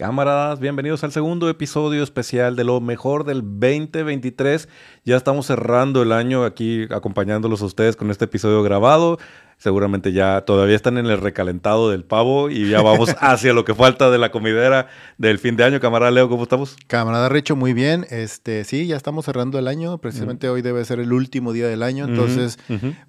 Camaradas, bienvenidos al segundo episodio especial de lo mejor del 2023. Ya estamos cerrando el año aquí acompañándolos a ustedes con este episodio grabado. Seguramente ya todavía están en el recalentado del pavo y ya vamos hacia lo que falta de la comidera del fin de año. Camarada Leo, ¿cómo estamos? Camarada Richo, muy bien. Este, sí, ya estamos cerrando el año. Precisamente hoy debe ser el último día del año. Entonces,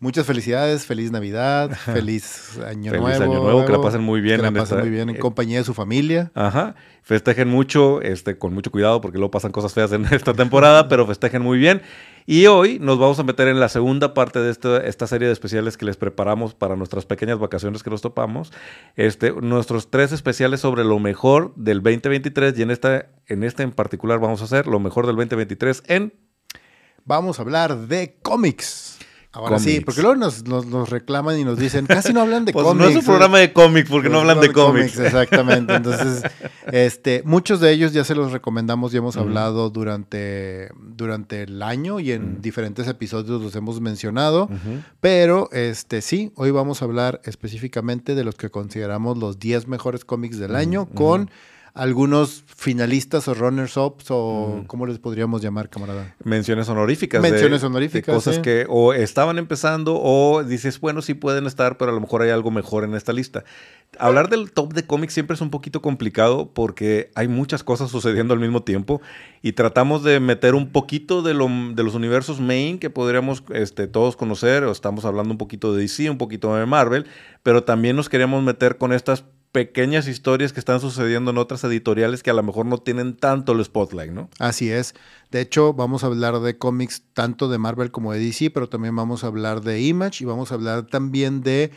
muchas felicidades, feliz Navidad, feliz año Feliz nuevo. año nuevo, que la pasen muy bien Que la en pasen esta- muy bien en eh, compañía de su familia. Ajá. Festejen mucho, este, con mucho cuidado, porque luego pasan cosas feas en esta temporada, pero festejen muy bien. Y hoy nos vamos a meter en la segunda parte de esta, esta serie de especiales que les preparamos para nuestras pequeñas vacaciones que nos topamos. Este, nuestros tres especiales sobre lo mejor del 2023 y en esta, en este en particular vamos a hacer lo mejor del 2023 en Vamos a hablar de cómics. Ahora sí, porque luego nos, nos- nos reclaman y nos dicen, casi no hablan de Pues cómics. no es un programa de cómics porque no Pues hablan de cómics. Exactamente. Entonces, este, muchos de ellos ya se los recomendamos y hemos hablado durante, durante el año y en diferentes episodios los hemos mencionado. Pero, este, sí, hoy vamos a hablar específicamente de los que consideramos los 10 mejores cómics del año con algunos finalistas o runners-ups o, Ujú. ¿cómo les podríamos llamar, camarada? menciones honoríficas. Menciones de honoríficas, cosas sí. que o estaban empezando o dices, bueno, sí pueden estar, pero a lo mejor hay algo mejor en esta lista. Hablar del top de cómics siempre es un poquito complicado porque hay muchas cosas sucediendo al mismo tiempo y tratamos de meter un poquito de, lo- de los universos main que podríamos este, todos conocer, o estamos hablando un poquito de DC, un poquito de Marvel, pero también nos queríamos meter con estas pequeñas historias que están sucediendo en otras editoriales que a lo mejor no tienen tanto el spotlight, ¿no? Así es. De hecho, vamos a hablar de cómics tanto de Marvel como de DC, pero también vamos a hablar de Image y vamos a hablar también de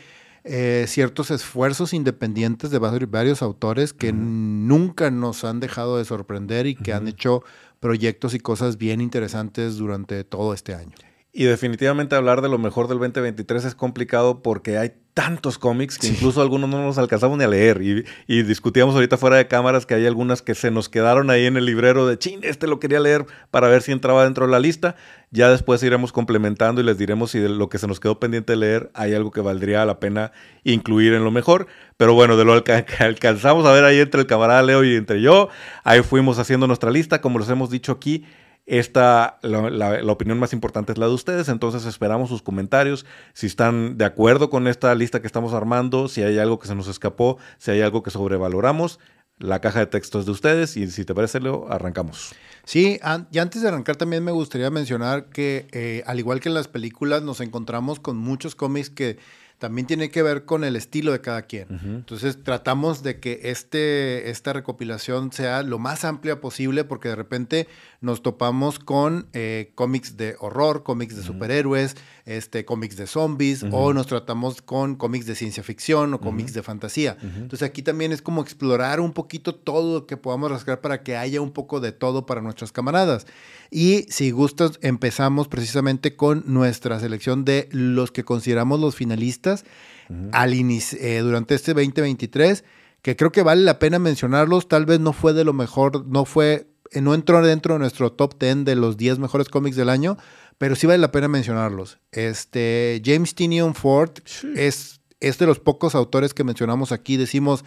eh, ciertos esfuerzos independientes de vari- varios autores que nunca nos han dejado de sorprender y que han hecho proyectos y cosas bien interesantes durante todo este año. Y definitivamente hablar de lo mejor del 2023 es complicado porque hay tantos cómics que Sí. incluso algunos no nos alcanzamos ni a leer. Y, y discutíamos ahorita fuera de cámaras que hay algunas que se nos quedaron ahí en el librero de chin, este lo quería leer para ver si entraba dentro de la lista. Ya después iremos complementando y les diremos si de lo que se nos quedó pendiente de leer hay algo que valdría la pena incluir en lo mejor. Pero bueno, de lo que alcanzamos a ver ahí entre el camarada Leo y entre yo, ahí fuimos haciendo nuestra lista, como les hemos dicho aquí. Esta, la, la- la opinión más importante es la de ustedes, entonces esperamos sus comentarios, si están de acuerdo con esta lista que estamos armando, si hay algo que se nos escapó, si hay algo que sobrevaloramos, la caja de texto es de ustedes y si te parece, Leo, arrancamos. Sí, y antes de arrancar también me gustaría mencionar que eh, al igual que en las películas nos encontramos con muchos cómics que también tienen que ver con el estilo de cada quien. Entonces tratamos de que este, esta recopilación sea lo más amplia posible porque de repente nos topamos con eh, cómics de horror, cómics de superhéroes, este, cómics de zombies o nos tratamos con cómics de ciencia ficción o cómics de fantasía. Entonces aquí también es como explorar un poquito todo lo que podamos rascar para que haya un poco de todo para nuestras camaradas. Y si gustas, empezamos precisamente con nuestra selección de los que consideramos los finalistas al eh, durante este 2023, que creo que vale la pena mencionarlos. Tal vez no fue de lo mejor, no fue, no entró dentro de nuestro top 10 de los 10 mejores cómics del año, pero sí vale la pena mencionarlos. Este, James Tinion Ford Sí. es, es de los pocos autores que mencionamos aquí. Decimos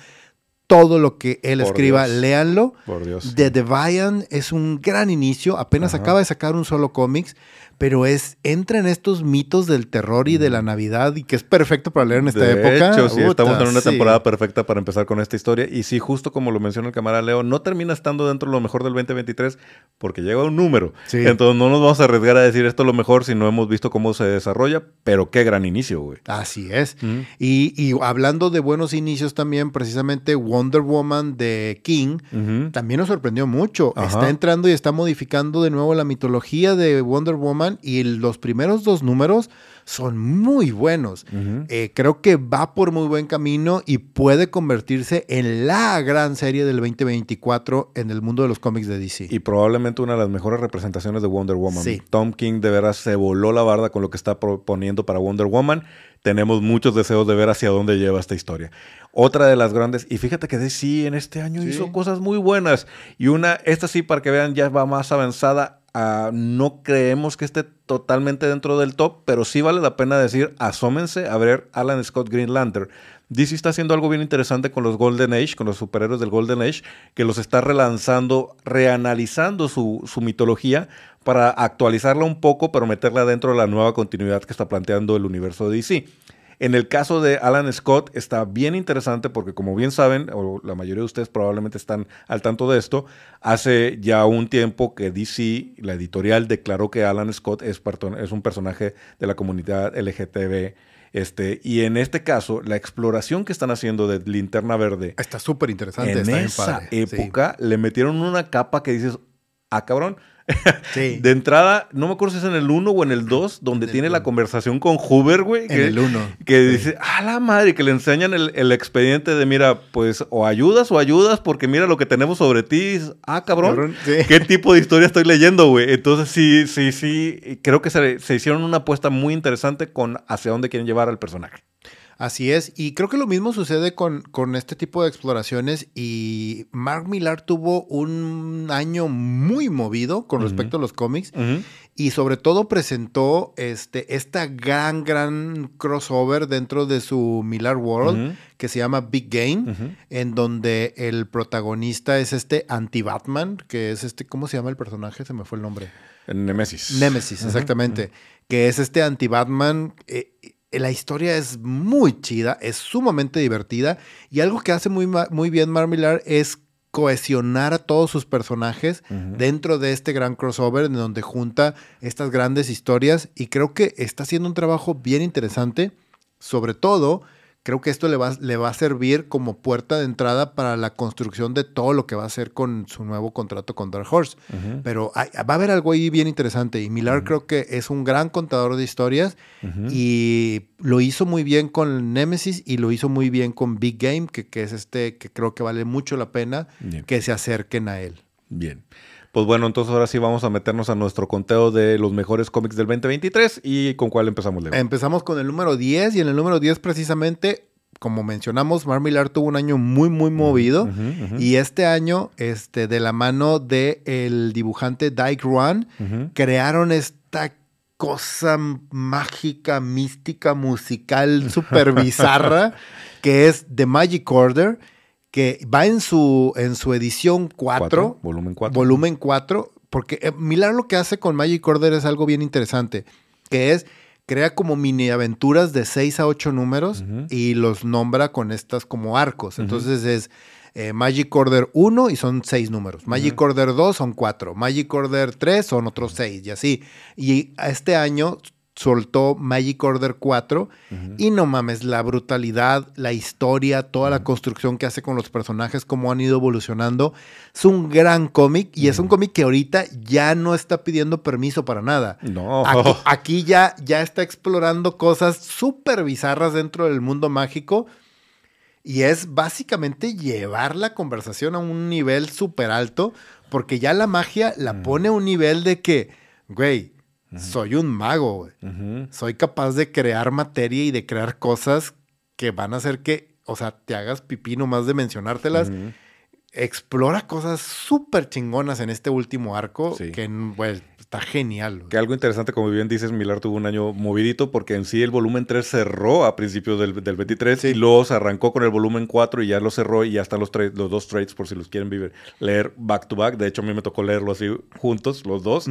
todo lo que él Por escriba, Dios. léanlo. Por Dios. The Deviant es un gran inicio, apenas Ajá. acaba de sacar un solo cómics, pero es entra en estos mitos del terror y de la Navidad y que es perfecto para leer en esta de época. hecho, sí, estamos en una sí. temporada perfecta para empezar con esta historia. Y sí, justo como lo menciona el camarada Leo, no termina estando dentro de lo mejor del 2023 porque llega un número. Sí. Entonces no nos vamos a arriesgar a decir esto es lo mejor si no hemos visto cómo se desarrolla, pero qué gran inicio, güey. Así es. Mm. Y, y hablando de buenos inicios también, precisamente Wonder Woman de King también nos sorprendió mucho. Ajá. Está entrando y está modificando de nuevo la mitología de Wonder Woman y los primeros dos números son muy buenos. Eh, creo que va por muy buen camino y puede convertirse en la gran serie del 2024 en el mundo de los cómics de DC. Y probablemente una de las mejores representaciones de Wonder Woman. Sí. Tom King de veras se voló la barda con lo que está proponiendo para Wonder Woman. Tenemos muchos deseos de ver hacia dónde lleva esta historia. Otra de las grandes, y fíjate que DC en este año Sí. hizo cosas muy buenas. Y una, esta sí, para que vean, ya va más avanzada. No creemos que esté totalmente dentro del top, pero sí vale la pena decir, asómense a ver Alan Scott Green Lantern. DC está haciendo algo bien interesante con los Golden Age, con los superhéroes del Golden Age, que los está relanzando, reanalizando su, su mitología para actualizarla un poco, pero meterla dentro de la nueva continuidad que está planteando el universo de DC. En el caso de Alan Scott está bien interesante porque como bien saben, o la mayoría de ustedes probablemente están al tanto de esto, hace ya un tiempo que DC, la editorial, declaró que Alan Scott es, es un personaje de la comunidad LGTB. Este, y en este caso, la exploración que están haciendo de Linterna Verde. Está súper interesante. En esa época le metieron una capa que dices, ah, cabrón, De entrada, no me acuerdo si es en el 1 o en el 2, donde tiene la conversación con Huber, güey. En el 1. Que dice, a la madre, que le enseñan el, expediente de, mira, pues o ayudas o ayudas porque mira lo que tenemos sobre ti. Ah, cabrón. ¿Qué tipo de historia estoy leyendo, güey? Entonces, sí, sí, sí. Creo que se, se hicieron una apuesta muy interesante con hacia dónde quieren llevar al personaje. Así es, y creo que lo mismo sucede con, con, este tipo de exploraciones y Mark Millar tuvo un año muy movido con respecto a los cómics y sobre todo presentó este, esta gran, gran crossover dentro de su Millar World que se llama Big Game, en donde el protagonista es este anti-Batman, que es este, ¿cómo se llama el personaje? Se me fue el nombre. Nemesis. Nemesis, exactamente. Que es este anti-Batman. Eh, la historia es muy chida, es sumamente divertida y algo que hace muy, muy bien Marmillar es cohesionar a todos sus personajes dentro de este gran crossover en donde junta estas grandes historias y creo que está haciendo un trabajo bien interesante, sobre todo creo que esto le va, le va a servir como puerta de entrada para la construcción de todo lo que va a hacer con su nuevo contrato con Dark Horse. Pero va a haber algo ahí bien interesante y Millar creo que es un gran contador de historias y lo hizo muy bien con Nemesis y lo hizo muy bien con Big Game, que, que es este que creo que vale mucho la pena que se acerquen a él. Bien. Pues bueno, entonces ahora sí vamos a meternos a nuestro conteo de los mejores cómics del 2023 y con cuál empezamos, Leo. Empezamos con el número 10 y en el número 10 precisamente, como mencionamos, Mar Millar tuvo un año muy, muy movido y este año, este, de la mano del el dibujante Dyke Ruan, crearon esta cosa mágica, mística, musical, súper bizarra, que es The Magic Order que va en su, en su edición 4, volumen 4. Volumen 4, porque eh, Milar lo que hace con Magic Order es algo bien interesante, que es crea como mini aventuras de 6 a 8 números y los nombra con estas como arcos. Entonces es eh, Magic Order 1 y son 6 números. Magic Order 2 son 4. Magic Order 3 son otros 6 y así. Y este año soltó Magic Order 4 y no mames, la brutalidad, la historia, toda la construcción que hace con los personajes, cómo han ido evolucionando. Es un gran cómic y es un cómic que ahorita ya no está pidiendo permiso para nada. No. Aquí, ya, ya está explorando cosas súper bizarras dentro del mundo mágico. Y es básicamente llevar la conversación a un nivel súper alto, porque ya la magia la pone a un nivel de que, güey, soy un mago, güey. Soy capaz de crear materia y de crear cosas que van a hacer que, o sea, te hagas pipí nomás de mencionártelas. Explora cosas súper chingonas en este último arco que, pues, está genial. Que algo interesante, como bien dices, Milar tuvo un año movidito porque en sí el volumen 3 cerró a principios del, del 23 y luego se arrancó con el volumen 4 y ya lo cerró y ya están los, los dos trades por si los quieren vivir, leer back to back. De hecho, a mí me tocó leerlo así juntos, los dos.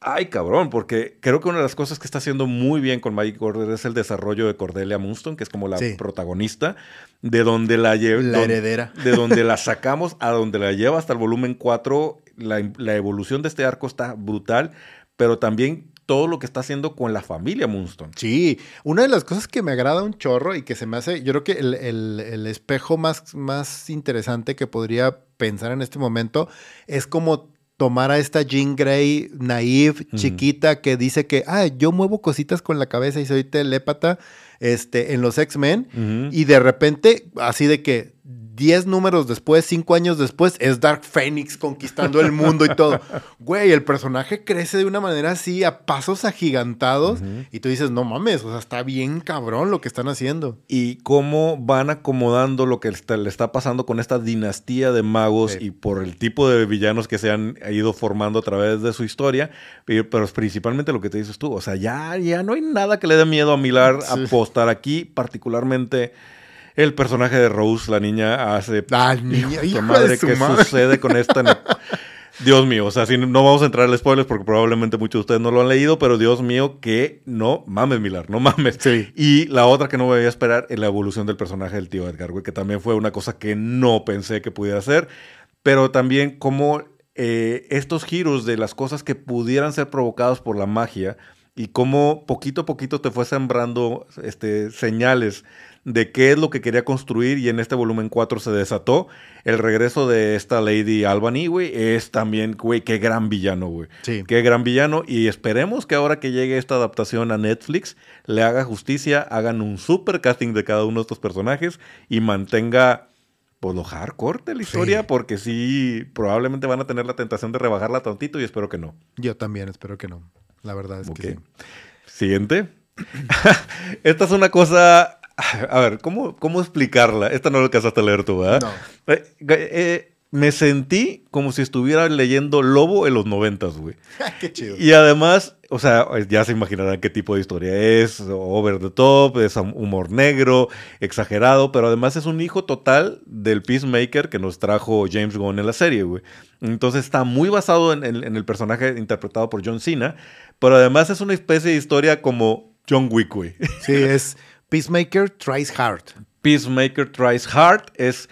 Ay, cabrón, porque creo que una de las cosas que está haciendo muy bien con Magic Order es el desarrollo de Cordelia Moonstone, que es como la protagonista, de donde la lleva. La heredera. De donde la sacamos a donde la lleva hasta el volumen 4. La, la, evolución de este arco está brutal, pero también todo lo que está haciendo con la familia Moonstone. Sí, una de las cosas que me agrada un chorro y que se me hace, yo creo que el, el, el espejo más, más interesante que podría pensar en este momento es como tomar a esta Jean Grey naive, chiquita, que dice que, ah, yo muevo cositas con la cabeza y soy telépata este, en los X-Men, y de repente, así de que 10 números después, 5 años después, es Dark Phoenix conquistando el mundo y todo. Güey, el personaje crece de una manera así, a pasos agigantados, y tú dices, no mames, o sea, está bien cabrón lo que están haciendo. Y cómo van acomodando lo que le está pasando con esta dinastía de magos y por el tipo de villanos que se han ido formando a través de su historia, pero, principalmente lo que te dices tú, o sea, ya, ya no hay nada que le dé miedo a Milar apostar aquí, particularmente el personaje de Rose, la niña, hace. Ah, niña, hijo madre, ¿qué sucede con esta? Dios mío, o sea, si no vamos a entrar al spoilers porque probablemente muchos de ustedes no lo han leído, pero Dios mío, que no mames, Milar, no mames. Sí. Y la otra que no voy a esperar es la evolución del personaje del tío Edgar, güey, que también fue una cosa que no pensé que pudiera ser, pero también como eh, estos giros de las cosas que pudieran ser provocados por la magia y cómo poquito a poquito te fue sembrando este, señales de qué es lo que quería construir y en este volumen 4 se desató. El regreso de esta Lady Albany, güey, es también, güey, qué gran villano, güey. Sí. Qué gran villano y esperemos que ahora que llegue esta adaptación a Netflix le haga justicia, hagan un super casting de cada uno de estos personajes y mantenga pues lo hardcore de la historia, porque sí, probablemente van a tener la tentación de rebajarla tantito y espero que no. Yo también espero que no. La verdad es que sí. Siguiente. Esta es una cosa A ver, ¿cómo, cómo explicarla? Esta no la alcanzaste a leer tú, ¿verdad? No. Eh, eh, me sentí como si estuviera leyendo Lobo en los noventas, güey. qué chido. Y además, o sea, ya se imaginarán qué tipo de historia es, over the top, es humor negro, exagerado, pero además es un hijo total del Peacemaker que nos trajo James Gunn en la serie, güey. Entonces está muy basado en, en el personaje interpretado por John Cena, pero además es una especie de historia como John Wick, güey. Sí, es Peacemaker Tries Hard. Peacemaker Tries Hard es,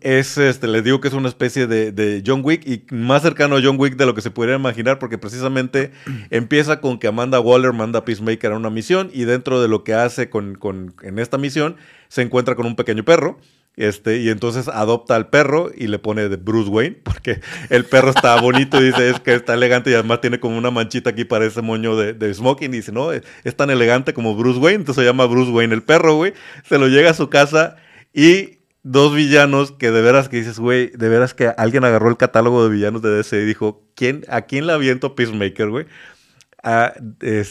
es este, les digo que es una especie de, John Wick y más cercano a John Wick de lo que se pudiera imaginar porque precisamente empieza con que Amanda Waller manda a Peacemaker a una misión y dentro de lo que hace con, con, en esta misión se encuentra con un pequeño perro este, y entonces adopta al perro y le pone de Bruce Wayne, porque el perro está bonito y dice es que está elegante y además tiene como una manchita aquí para ese moño de, de smoking. Y dice, no, es, tan elegante como Bruce Wayne, entonces se llama Bruce Wayne el perro, güey. Se lo llega a su casa y dos villanos que de veras que dices, güey, de veras que alguien agarró el catálogo de villanos de DC y dijo, ¿quién, ¿a quién le aviento Peacemaker, güey? Ah,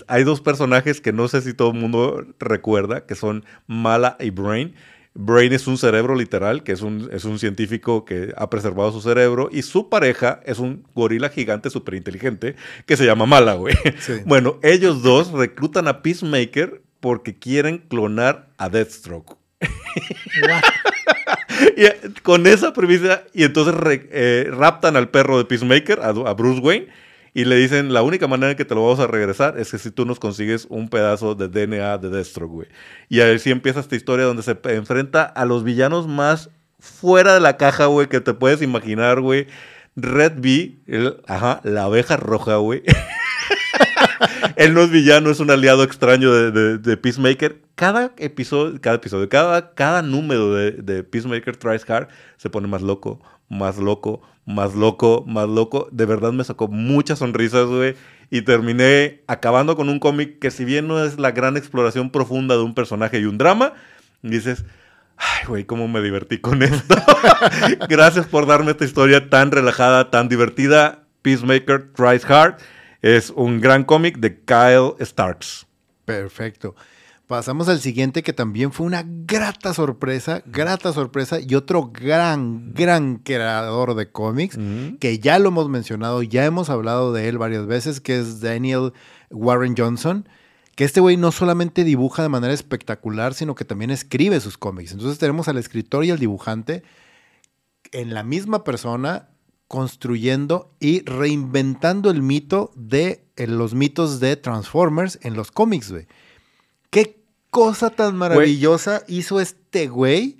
hay dos personajes que no sé si todo el mundo recuerda, que son Mala y Brain. Brain es un cerebro literal, que es un, es un científico que ha preservado su cerebro, y su pareja es un gorila gigante súper inteligente que se llama Mala, güey. Bueno, ellos dos reclutan a Peacemaker porque quieren clonar a Deathstroke. y eh, con esa premisa, y entonces eh, raptan al perro de Peacemaker, a Bruce Wayne, y le dicen, la única manera que te lo vamos a regresar es que si tú nos consigues un pedazo de DNA de Deathstroke, güey. Y así empieza esta historia donde se enfrenta a los villanos más fuera de la caja, güey, que te puedes imaginar, güey. Red B, ajá, la abeja roja, güey. Él no es villano, es un aliado extraño de, Peacemaker. Cada episodio, cada episodio, cada, cada número de, Peacemaker Tries Hard se pone más loco, más loco, más loco, más loco. De verdad me sacó muchas sonrisas, güey. Y terminé acabando con un cómic que si bien no es la gran exploración profunda de un personaje y un drama, dices, ay, güey, cómo me divertí con esto. Gracias por darme esta historia tan relajada, tan divertida. Peacemaker Tries Hard es un gran cómic de Kyle Starks. Perfecto. Pasamos al siguiente que también fue una grata sorpresa, grata sorpresa y otro gran, gran creador de cómics que ya lo hemos mencionado, ya hemos hablado de él varias veces, que es Daniel Warren Johnson, que este güey no solamente dibuja de manera espectacular, sino que también escribe sus cómics. Entonces tenemos al escritor y al dibujante en la misma persona construyendo y reinventando el mito de los mitos de Transformers en los cómics, güey. ¿Qué cosa tan maravillosa hizo este güey?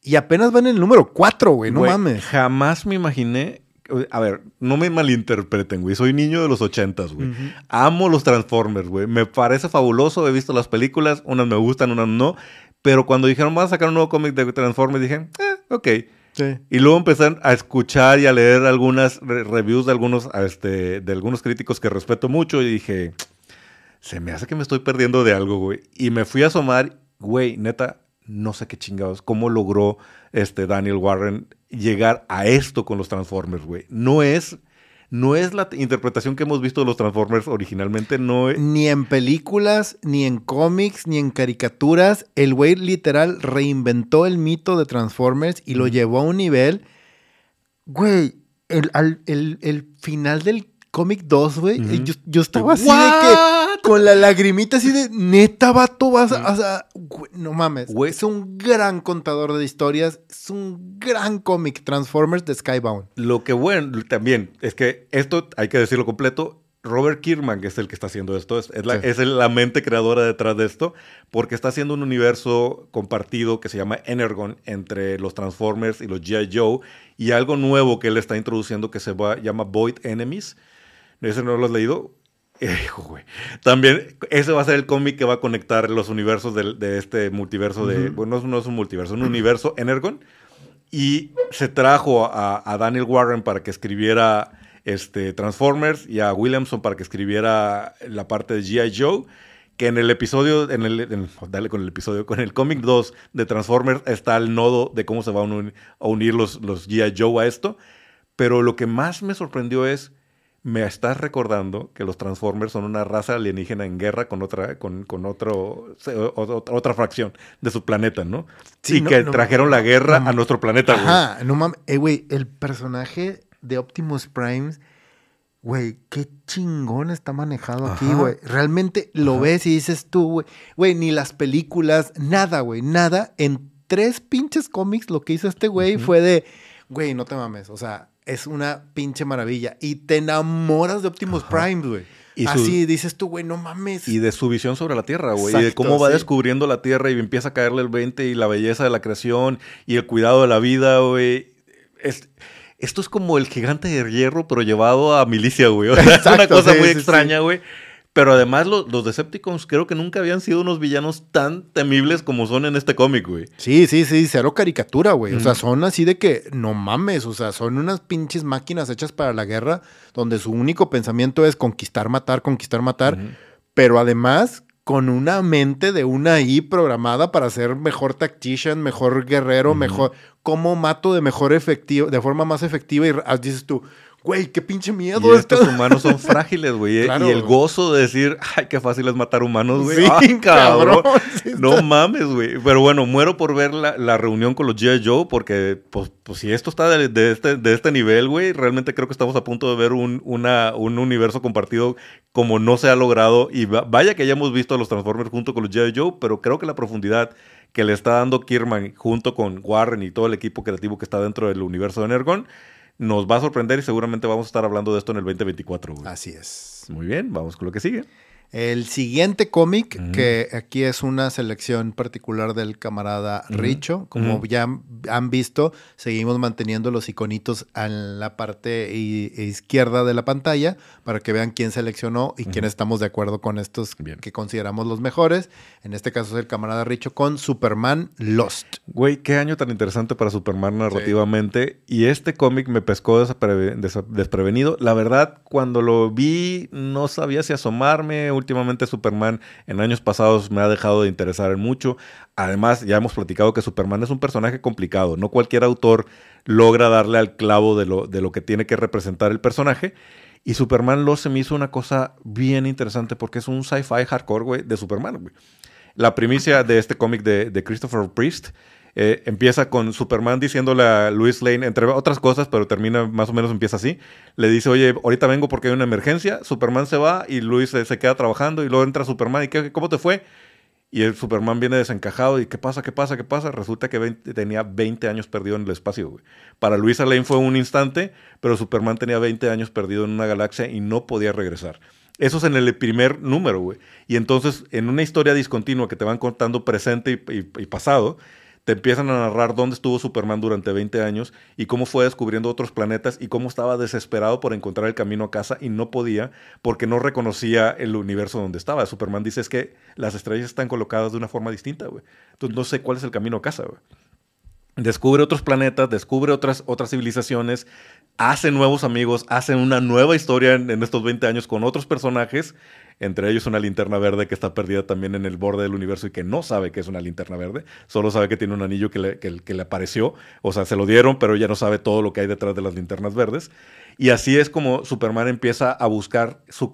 Y apenas van en el número 4, güey, no mames. Jamás me imaginé. A ver, no me malinterpreten, güey. Soy niño de los ochentas, güey. Amo los Transformers, güey. Me parece fabuloso. He visto las películas. Unas me gustan, unas no. Pero cuando dijeron, vamos a sacar un nuevo cómic de Transformers, dije, eh, ok. Sí. Y luego empecé a escuchar y a leer algunas reviews de algunos, este, de algunos críticos que respeto mucho y dije, se me hace que me estoy perdiendo de algo, güey. Y me fui a asomar, güey, neta, no sé qué chingados, cómo logró este Daniel Warren llegar a esto con los Transformers, güey. No es no es la interpretación que hemos visto de los Transformers originalmente, no es... Ni en películas, ni en cómics, ni en caricaturas. El güey literal reinventó el mito de Transformers y lo llevó a un nivel. Güey, el, el, el final del cómic 2, güey, yo, estaba así de que con la lagrimita así de neta, vato, vas a. no mames. Es un gran contador de historias. Es un gran cómic, Transformers de Skybound. Lo que bueno también es que esto hay que decirlo completo. Robert Kierman, que es el que está haciendo esto, es, la, es la mente creadora detrás de esto, porque está haciendo un universo compartido que se llama Energon entre los Transformers y los G.I. Joe, y algo nuevo que él está introduciendo que se llama Void Enemies. ¿Ese no lo has leído? También ese va a ser el cómic que va a conectar los universos de, este multiverso de... Bueno, no es un multiverso, un universo Energon. Y se trajo a, Daniel Warren para que escribiera este, Transformers y a Williamson para que escribiera la parte de G.I. Joe. Que en el episodio, en el, dale con el episodio, con el cómic 2 de Transformers está el nodo de cómo se van a unir, los, los G.I. Joe a esto. Pero lo que más me sorprendió es me estás recordando que los Transformers son una raza alienígena en guerra con otra, con, con otro, otra fracción de su planeta, ¿no? Sí, y que trajeron la guerra a nuestro planeta, güey. Ajá, no mames. Eh, güey, el personaje de Optimus Prime, güey, qué chingón está manejado aquí, güey. Realmente lo ves y dices tú, güey, güey, ni las películas, nada, güey, nada. En tres pinches cómics lo que hizo este güey fue de, güey, no te mames, o sea es una pinche maravilla. Y te enamoras de Optimus Prime, güey. Así dices tú, güey, no mames. Y de su visión sobre la Tierra, güey. Y de cómo va descubriendo la Tierra y empieza a caerle el 20 y la belleza de la creación y el cuidado de la vida, güey. esto es como el gigante de hierro, pero llevado a milicia, güey. es una cosa muy extraña, güey. Pero además los Decepticons creo que nunca habían sido unos villanos tan temibles como son en este cómic, güey. Sí, sí, sí, cero caricatura, güey. O sea, son así de que no mames, o sea, son unas pinches máquinas hechas para la guerra donde su único pensamiento es conquistar, matar, conquistar, matar. Pero además con una mente de una I programada para ser mejor tactician, mejor guerrero, mejor... ¿Cómo mato de mejor efectivo, de forma más efectiva? Y dices tú, güey, qué pinche miedo. Y estos humanos son frágiles, güey. ¿eh? Y el gozo de decir, ay, qué fácil es matar humanos, güey. Sí, ay, cabrón. no mames, güey. Pero bueno, muero por ver la, reunión con los G.I. Joe porque, pues, pues, si esto está de, este, de este nivel, güey, realmente creo que estamos a punto de ver un, una, un universo compartido como no se ha logrado. Y vaya que hayamos visto a los Transformers junto con los G.I. Joe, pero creo que la profundidad que le está dando Kierman junto con Warren y todo el equipo creativo que está dentro del universo de Energon nos va a sorprender y seguramente vamos a estar hablando de esto en el 2024. Así es. Muy bien, vamos con lo que sigue. El siguiente cómic, que aquí es una selección particular del camarada Richo, como ya han visto, seguimos manteniendo los iconitos en la parte izquierda de la pantalla para que vean quién seleccionó y quién estamos de acuerdo con estos que consideramos los mejores. En este caso es el camarada Richo con Superman Lost. Güey, qué año tan interesante para Superman narrativamente. Y este cómic me pescó desprevenido. La verdad, cuando lo vi, no sabía si asomarme últimamente Superman en años pasados me ha dejado de interesar en mucho. Además, ya hemos platicado que Superman es un personaje complicado. No cualquier autor logra darle al clavo de lo, de lo que tiene que representar el personaje. Y Superman lo se me hizo una cosa bien interesante porque es un sci-fi hardcore, güey, de Superman, güey. La primicia de este cómic de, de Christopher Priest eh, empieza con Superman diciéndole a Luis Lane, entre otras cosas, pero termina más o menos empieza así. Le dice, oye, ahorita vengo porque hay una emergencia. Superman se va y Luis se, queda trabajando y luego entra Superman y ¿qué, ¿cómo te fue? Y el Superman viene desencajado y ¿qué pasa? ¿Qué pasa? ¿Qué pasa? Resulta que tenía 20 años perdido en el espacio, güey. Para Luis Lane fue un instante, pero Superman tenía 20 años perdido en una galaxia y no podía regresar. Eso es en el primer número, güey. Y entonces, en una historia discontinua que te van contando presente y pasado, te empiezan a narrar dónde estuvo Superman durante 20 años y cómo fue descubriendo otros planetas y cómo estaba desesperado por encontrar el camino a casa y no podía porque no reconocía el universo donde estaba. Superman dice es que las estrellas están colocadas de una forma distinta, güey. Entonces no sé cuál es el camino a casa, güey. Descubre otros planetas, descubre otras, otras civilizaciones, hace nuevos amigos, hace una nueva historia en, estos 20 años con otros personajes entre ellos una linterna verde que está perdida también en el borde del universo y que no sabe que es una linterna verde, solo sabe que tiene un anillo que le, que, que le apareció, o sea, se lo dieron, pero ya no sabe todo lo que hay detrás de las linternas verdes. Y así es como Superman empieza a buscar su...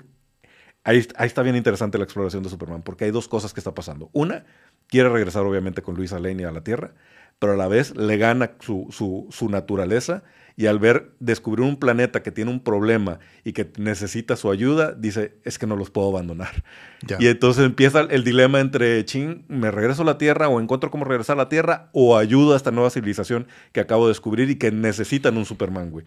Ahí, ahí, está bien interesante la exploración de Superman, porque hay dos cosas que está pasando. Una, quiere regresar obviamente con Luisa Lane a la Tierra, pero a la vez le gana su, su, su naturaleza y al ver descubrir un planeta que tiene un problema y que necesita su ayuda, dice, es que no los puedo abandonar. Ya. Y entonces empieza el dilema entre, ching, me regreso a la Tierra o encuentro cómo regresar a la Tierra o ayudo a esta nueva civilización que acabo de descubrir y que necesitan un Superman, güey.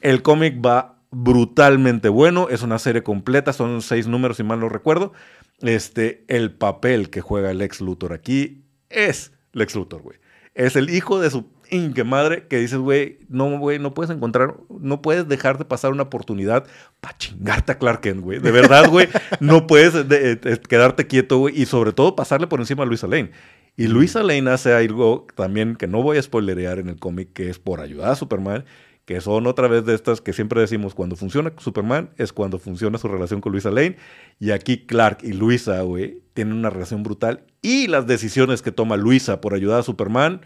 El cómic va brutalmente bueno, es una serie completa, son seis números si mal no recuerdo. Este, el papel que juega el ex Luthor aquí es Lex Luthor, güey. Es el hijo de su inque madre que dices, güey, no, güey, no puedes encontrar, no puedes dejar de pasar una oportunidad para chingarte a Clark Kent, güey. De verdad, güey, no puedes de, de, quedarte quieto, güey, y sobre todo pasarle por encima a Luisa Lane. Y Luisa Lane hace algo también que no voy a spoilerear en el cómic, que es por ayudar a Superman, que son otra vez de estas que siempre decimos, cuando funciona Superman es cuando funciona su relación con Luisa Lane. Y aquí Clark y Luisa, güey, tienen una relación brutal. Y las decisiones que toma Luisa por ayudar a Superman,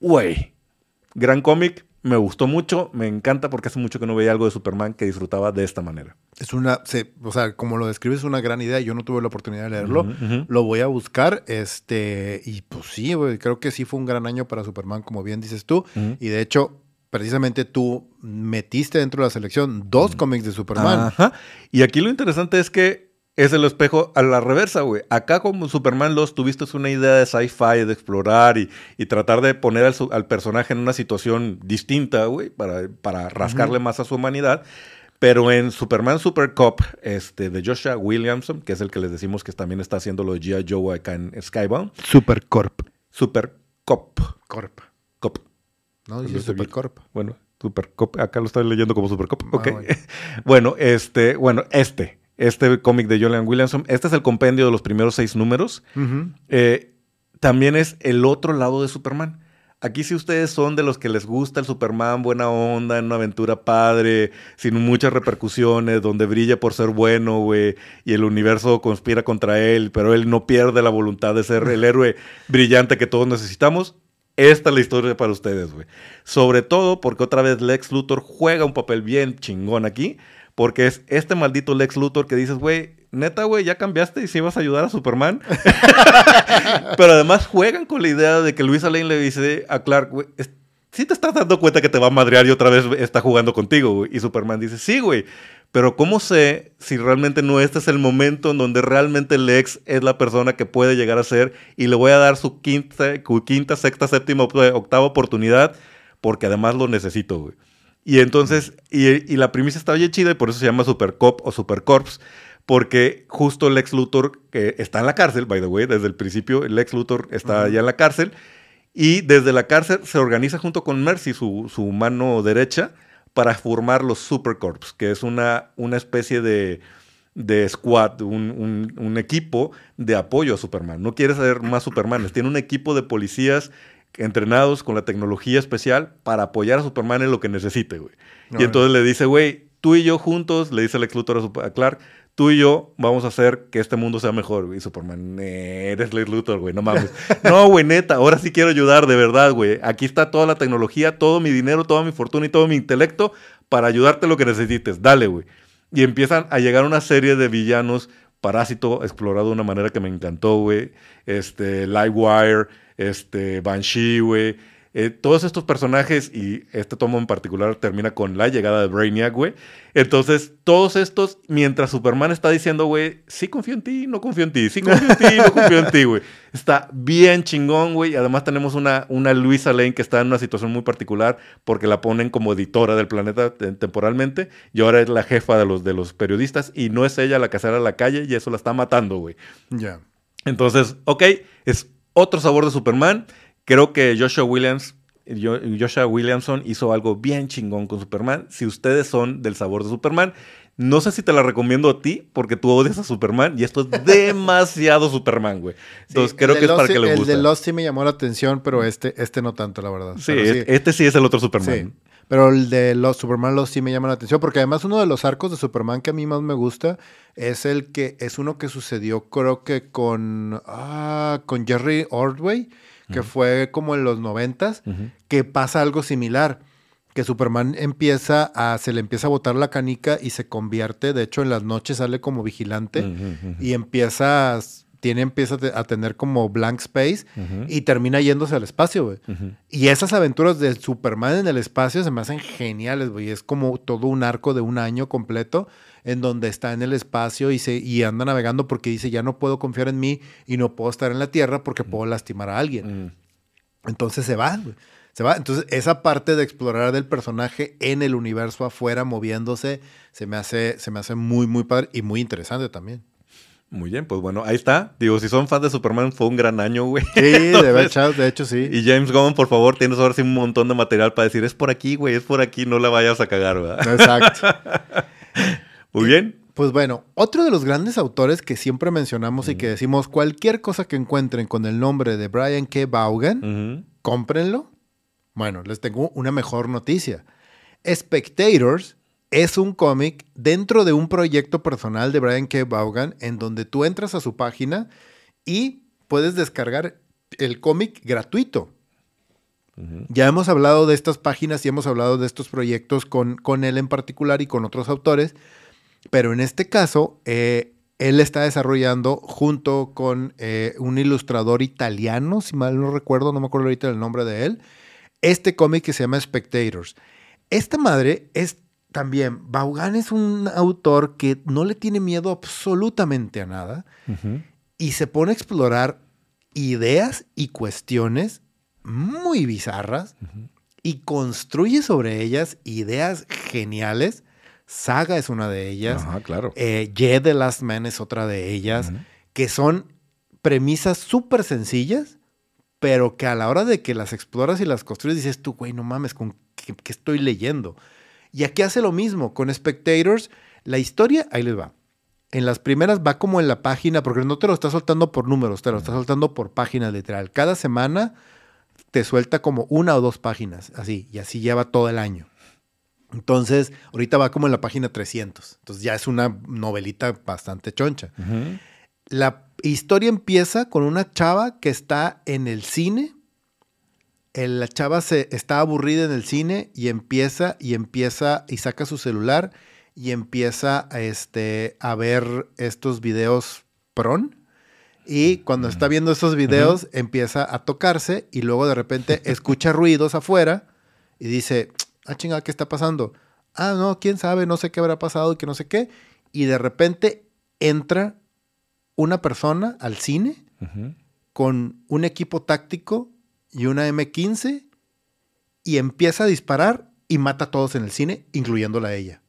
güey, gran cómic, me gustó mucho, me encanta porque hace mucho que no veía algo de Superman que disfrutaba de esta manera. Es una, se, o sea, como lo describes, es una gran idea. Yo no tuve la oportunidad de leerlo. Uh -huh. Lo voy a buscar. Este, y pues sí, güey, creo que sí fue un gran año para Superman, como bien dices tú. Uh -huh. Y de hecho, precisamente tú metiste dentro de la selección dos -huh. cómics de Superman. Ajá. Y aquí lo interesante es que es el espejo a la reversa, güey. Acá como Superman los tuviste una idea de sci-fi, de explorar y, y, tratar de poner al, al, personaje en una situación distinta, güey, para, para rascarle uh -huh. más a su humanidad. Pero en Superman Super Cop, este, de Joshua Williamson, que es el que les decimos que también está haciendo lo de G.I. Joe acá en Skybound. Super Corp. Super Cop. Corp. Cop. No, dice Super Corp. Bueno, Super Cop. Acá lo estoy leyendo como Super Cop. Ah, ok. Bueno. bueno, este, bueno, este este cómic de Julian Williamson. Este es el compendio de los primeros seis números. Uh -huh. eh, también es el otro lado de Superman. Aquí si ustedes son de los que les gusta el Superman, buena onda, en una aventura padre, sin muchas repercusiones, donde brilla por ser bueno, güey, y el universo conspira contra él, pero él no pierde la voluntad de ser el héroe brillante que todos necesitamos, esta es la historia para ustedes, güey. Sobre todo porque otra vez Lex Luthor juega un papel bien chingón aquí, porque es este maldito Lex Luthor que dices, güey, neta, güey, ya cambiaste y si vas a ayudar a Superman. Pero además juegan con la idea de que Luisa Lane le dice a Clark, güey, si te estás dando cuenta que te va a madrear y otra vez está jugando contigo, güey. Y Superman dice, sí, güey. Pero ¿cómo sé si realmente no este es el momento en donde realmente Lex es la persona que puede llegar a ser y le voy a dar su quinta, quinta sexta, séptima, octava oportunidad porque además lo necesito, güey. Y entonces, y, y, la premisa está bien chida y por eso se llama Super Cop o Super Corps, porque justo Lex Luthor que está en la cárcel, by the way, desde el principio Lex Luthor está uh -huh. allá en la cárcel y desde la cárcel se organiza junto con Mercy, su, su mano derecha, para formar los Super Corps, que es una, una especie de, de squad, un, un, un, equipo de apoyo a Superman. No quiere ser más Superman, tiene un equipo de policías entrenados con la tecnología especial para apoyar a Superman en lo que necesite, güey. No, y entonces no. le dice, güey, tú y yo juntos, le dice Lex Luthor a, Clark, tú y yo vamos a hacer que este mundo sea mejor, güey. Y Superman, eres Lex Luthor, güey, no mames. no, güey, neta, ahora sí quiero ayudar, de verdad, güey. Aquí está toda la tecnología, todo mi dinero, toda mi fortuna y todo mi intelecto para ayudarte lo que necesites. Dale, güey. Y empiezan a llegar una serie de villanos Parásito explorado de una manera que me encantó, güey. Este, Livewire, este, Banshee, güey. Eh, todos estos personajes, y este tomo en particular termina con la llegada de Brainiac, güey. Entonces, todos estos, mientras Superman está diciendo, güey, sí confío en ti, no confío en ti, sí confío en ti, no confío en ti, güey. Está bien chingón, güey. Además, tenemos una, una Luisa Lane que está en una situación muy particular porque la ponen como editora del planeta temporalmente y ahora es la jefa de los, de los periodistas y no es ella la que sale a la calle y eso la está matando, güey. Ya. Yeah. Entonces, ok, es otro sabor de Superman. Creo que Joshua Williams, Joshua Williamson hizo algo bien chingón con Superman. Si ustedes son del sabor de Superman, no sé si te la recomiendo a ti, porque tú odias a Superman y esto es demasiado Superman, güey. Entonces sí, creo que es para que le guste. El de Lost sí me llamó la atención, pero este, este no tanto, la verdad. Sí, sí, este sí es el otro Superman. Sí. Pero el de los Superman los sí me llama la atención, porque además uno de los arcos de Superman que a mí más me gusta es el que es uno que sucedió creo que con, ah, con Jerry Ordway, que fue como en los noventas, que pasa algo similar que Superman empieza a, se le empieza a botar la canica y se convierte, de hecho en las noches sale como vigilante y empieza, tiene, empieza a tener como blank space y termina yéndose al espacio, güey. Y esas aventuras de Superman en el espacio se me hacen geniales, güey. Es como todo un arco de un año completo en donde está en el espacio y, se, y anda navegando porque dice, ya no puedo confiar en mí y no puedo estar en la Tierra porque puedo lastimar a alguien. Entonces se va, güey. Se va. Entonces, esa parte de explorar del personaje en el universo afuera, moviéndose, se me hace, se me hace muy, muy padre y muy interesante también. Muy bien, pues bueno, ahí está. Digo, si son fans de Superman, fue un gran año, güey. Sí, de, hecho, de hecho, sí. Y James Gunn, por favor, tienes ahora sí un montón de material para decir, es por aquí, güey, es por aquí, no la vayas a cagar, ¿verdad? Exacto. Muy bien. Pues bueno, otro de los grandes autores que siempre mencionamos y que decimos, cualquier cosa que encuentren con el nombre de Brian K. Vaughan, cómprenlo bueno, les tengo una mejor noticia. Spectators es un cómic dentro de un proyecto personal de Brian K. Vaughan en donde tú entras a su página y puedes descargar el cómic gratuito. Ya hemos hablado de estas páginas y hemos hablado de estos proyectos con, con él en particular y con otros autores, pero en este caso eh, él está desarrollando junto con eh, un ilustrador italiano, si mal no recuerdo, no me acuerdo ahorita el nombre de él, este cómic que se llama Spectators. Esta madre es también, Vaughan es un autor que no le tiene miedo absolutamente a nada y se pone a explorar ideas y cuestiones muy bizarras y construye sobre ellas ideas geniales. Saga es una de ellas. Ajá, claro. Eh, the Last Man es otra de ellas, que son premisas súper sencillas pero que a la hora de que las exploras y las construyes dices tú, güey, no mames, ¿con qué, estoy leyendo? Y aquí hace lo mismo, con Spectators, la historia, ahí les va. En las primeras va como en la página, porque no te lo está soltando por números, te lo está soltando por página literal. Cada semana te suelta como una o dos páginas, así, y así lleva todo el año. Entonces, ahorita va como en la página 300. Entonces ya es una novelita bastante choncha. La historia empieza con una chava que está en el cine. La chava se está aburrida en el cine y empieza y empieza y saca su celular y empieza a, este, a ver estos videos pron. Y cuando está viendo esos videos empieza a tocarse y luego de repente escucha ruidos afuera y dice, ah, chingada, ¿qué está pasando? Ah, no, quién sabe, no sé qué habrá pasado y que no sé qué. Y de repente entra una persona al cine con un equipo táctico y una M15 y empieza a disparar y mata a todos en el cine, incluyéndola a ella.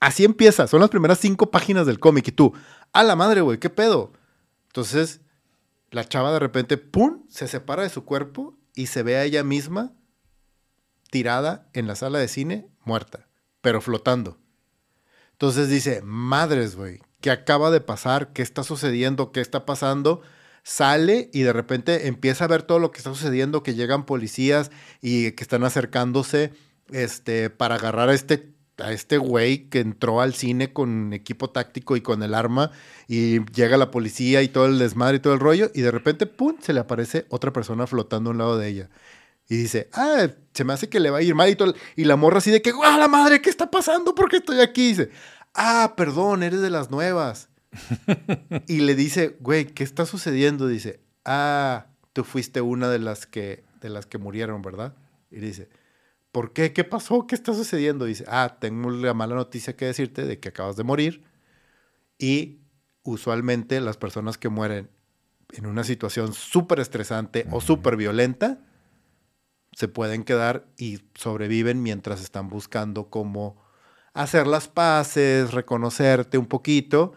Así empieza, son las primeras cinco páginas del cómic y tú, a la madre, güey, ¿qué pedo? Entonces, la chava de repente, ¡pum!, se separa de su cuerpo y se ve a ella misma tirada en la sala de cine, muerta, pero flotando. Entonces dice, madres, güey, qué acaba de pasar, qué está sucediendo, qué está pasando. Sale y de repente empieza a ver todo lo que está sucediendo, que llegan policías y que están acercándose este, para agarrar a este a este güey que entró al cine con equipo táctico y con el arma y llega la policía y todo el desmadre y todo el rollo y de repente, ¡pum!, se le aparece otra persona flotando a un lado de ella. Y dice, ah, se me hace que le va a ir mal y, todo, y la morra así de que, ¡ah, la madre! ¿Qué está pasando? ¿Por qué estoy aquí? dice, ah, perdón, eres de las nuevas. y le dice, güey, ¿qué está sucediendo? Dice, ah, tú fuiste una de las que, de las que murieron, ¿verdad? Y dice, ¿por qué? ¿Qué pasó? ¿Qué está sucediendo? Dice, ah, tengo la mala noticia que decirte de que acabas de morir. Y usualmente las personas que mueren en una situación súper estresante o súper violenta, se pueden quedar y sobreviven mientras están buscando cómo hacer las paces, reconocerte un poquito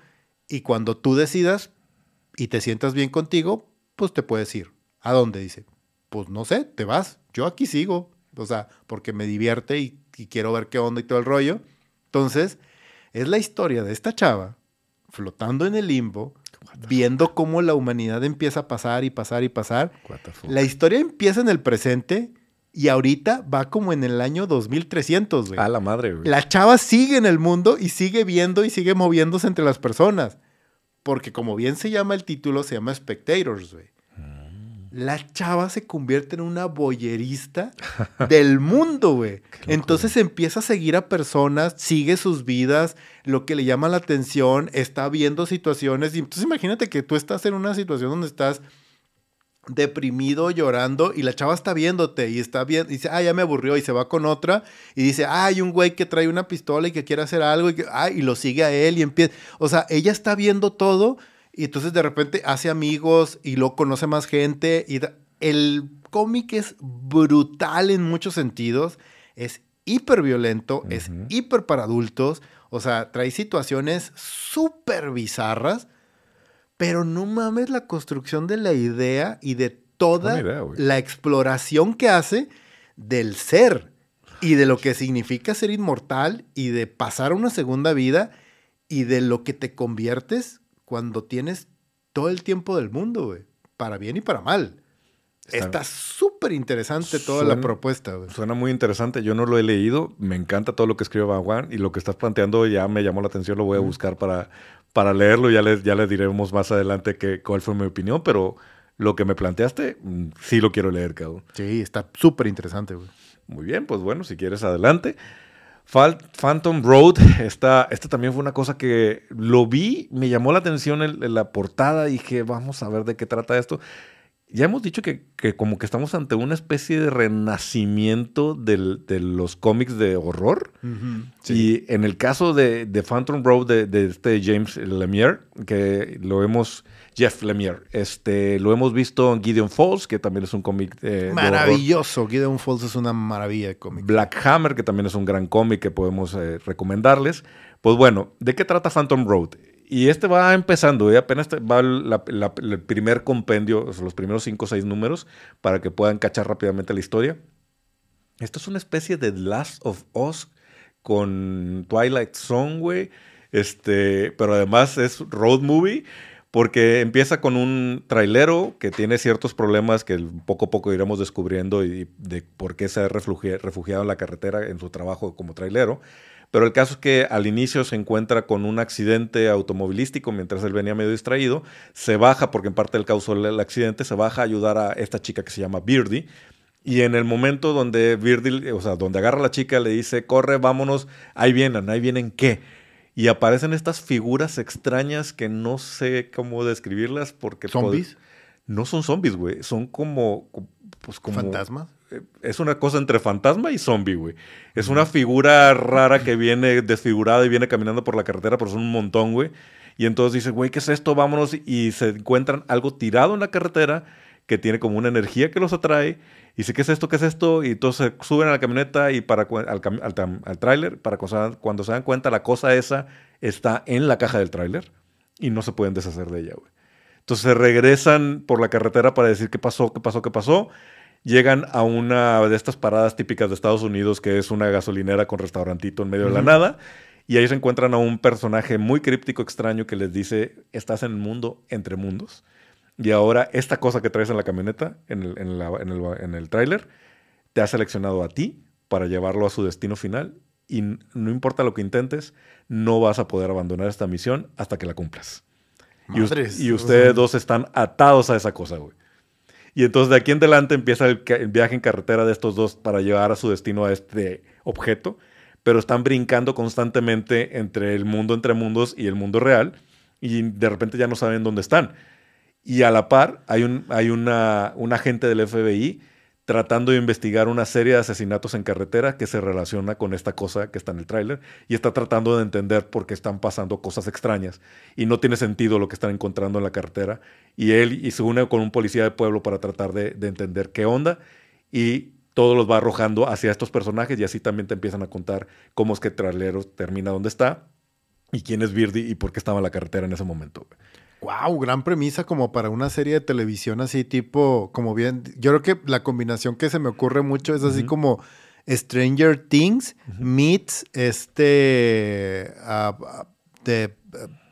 y cuando tú decidas y te sientas bien contigo, pues te puedes ir. ¿A dónde? Dice, pues no sé, te vas, yo aquí sigo, o sea, porque me divierte y, quiero ver qué onda y todo el rollo. Entonces, es la historia de esta chava flotando en el limbo, viendo cómo la humanidad empieza a pasar y pasar y pasar. La historia empieza en el presente Y ahorita va como en el año 2300, güey. A la madre, güey. La chava sigue en el mundo y sigue viendo y sigue moviéndose entre las personas. Porque como bien se llama el título, se llama Spectators, güey. La chava se convierte en una boyerista del mundo, güey. Entonces empieza a seguir a personas, sigue sus vidas, lo que le llama la atención, está viendo situaciones. Y entonces imagínate que tú estás en una situación donde estás deprimido, llorando, y la chava está viéndote y está y dice, ah, ya me aburrió, y se va con otra, y dice, ah, hay un güey que trae una pistola y que quiere hacer algo, y, que, ah, y lo sigue a él, y empieza, o sea, ella está viendo todo, y entonces de repente hace amigos, y lo conoce más gente, y el cómic es brutal en muchos sentidos, es hiper violento, es hiper para adultos, o sea, trae situaciones súper bizarras, pero no mames la construcción de la idea y de toda la exploración que hace del ser y de lo que significa ser inmortal y de pasar a una segunda vida y de lo que te conviertes cuando tienes todo el tiempo del mundo, güey. Para bien y para mal. Está súper interesante toda la propuesta. Güey. Suena muy interesante. Yo no lo he leído. Me encanta todo lo que escribe Van Juan y lo que estás planteando ya me llamó la atención. Lo voy a buscar para, para leerlo. Ya les, ya les diremos más adelante que, cuál fue mi opinión, pero lo que me planteaste, mm, sí lo quiero leer, cabrón. Sí, está súper interesante, güey. Muy bien, pues bueno, si quieres, adelante. Phantom Road, esta, esta también fue una cosa que lo vi, me llamó la atención en, la portada, dije, vamos a ver de qué trata esto. Ya hemos dicho que, como que estamos ante una especie de renacimiento de los cómics de horror. Y en el caso de, Phantom Road de, este James Lemire, que lo hemos... Jeff Lemire, este, lo hemos visto en Gideon Falls, que también es un cómic Maravilloso, Gideon Falls es una maravilla de cómic. Black Hammer, que también es un gran cómic que podemos eh, recomendarles. Pues bueno, ¿de qué trata Phantom Road? Y este va empezando, ¿eh? apenas va el primer compendio, los primeros cinco o seis números, para que puedan cachar rápidamente la historia. Esto es una especie de Last of Us con Twilight Zone, güey. Este, pero además es road movie. Porque empieza con un trailero que tiene ciertos problemas que poco a poco iremos descubriendo y de por qué se ha refugiado en la carretera en su trabajo como trailero. Pero el caso es que al inicio se encuentra con un accidente automovilístico mientras él venía medio distraído. Se baja, porque en parte del causó el accidente, se baja a ayudar a esta chica que se llama Birdie. Y en el momento donde Birdie, o sea, donde agarra a la chica, le dice, corre, vámonos, ahí vienen, ahí vienen qué. Y aparecen estas figuras extrañas que no sé cómo describirlas porque... ¿Zombies? No son zombies, güey. Son como... Pues como ¿Fantasmas? Es una cosa entre fantasma y zombie, güey. Es una figura rara que viene desfigurada y viene caminando por la carretera, pero son un montón, güey. Y entonces dice, güey, ¿qué es esto? Vámonos. Y se encuentran algo tirado en la carretera que tiene como una energía que los atrae. Y dice, ¿qué es esto? ¿Qué es esto? Y entonces suben a la camioneta y para al, al, al tráiler, para cuando se dan cuenta, la cosa esa está en la caja del tráiler y no se pueden deshacer de ella, güey. Entonces se regresan por la carretera para decir qué pasó, qué pasó, qué pasó llegan a una de estas paradas típicas de Estados Unidos, que es una gasolinera con restaurantito en medio de la nada. Y ahí se encuentran a un personaje muy críptico, extraño, que les dice, estás en el mundo entre mundos. Y ahora esta cosa que traes en la camioneta, en el, en el, tráiler, te ha seleccionado a ti para llevarlo a su destino final. Y no importa lo que intentes, no vas a poder abandonar esta misión hasta que la cumplas. Y, y, ustedes dos están atados a esa cosa, güey. Y entonces de aquí en adelante empieza el, viaje en carretera de estos dos para llevar a su destino a este objeto, pero están brincando constantemente entre el mundo entre mundos y el mundo real y de repente ya no saben dónde están. Y a la par hay un, hay una, un agente del FBI tratando de investigar una serie de asesinatos en carretera que se relaciona con esta cosa que está en el tráiler y está tratando de entender por qué están pasando cosas extrañas. Y no tiene sentido lo que están encontrando en la carretera. Y él y se une con un policía de pueblo para tratar de, entender qué onda. Y todo los va arrojando hacia estos personajes y así también te empiezan a contar cómo es que el trailero termina donde está y quién es Birdie y por qué estaba en la carretera en ese momento. Wow, gran premisa como para una serie de televisión así tipo, como bien, yo creo que la combinación que se me ocurre mucho es así como Stranger Things meets este uh, de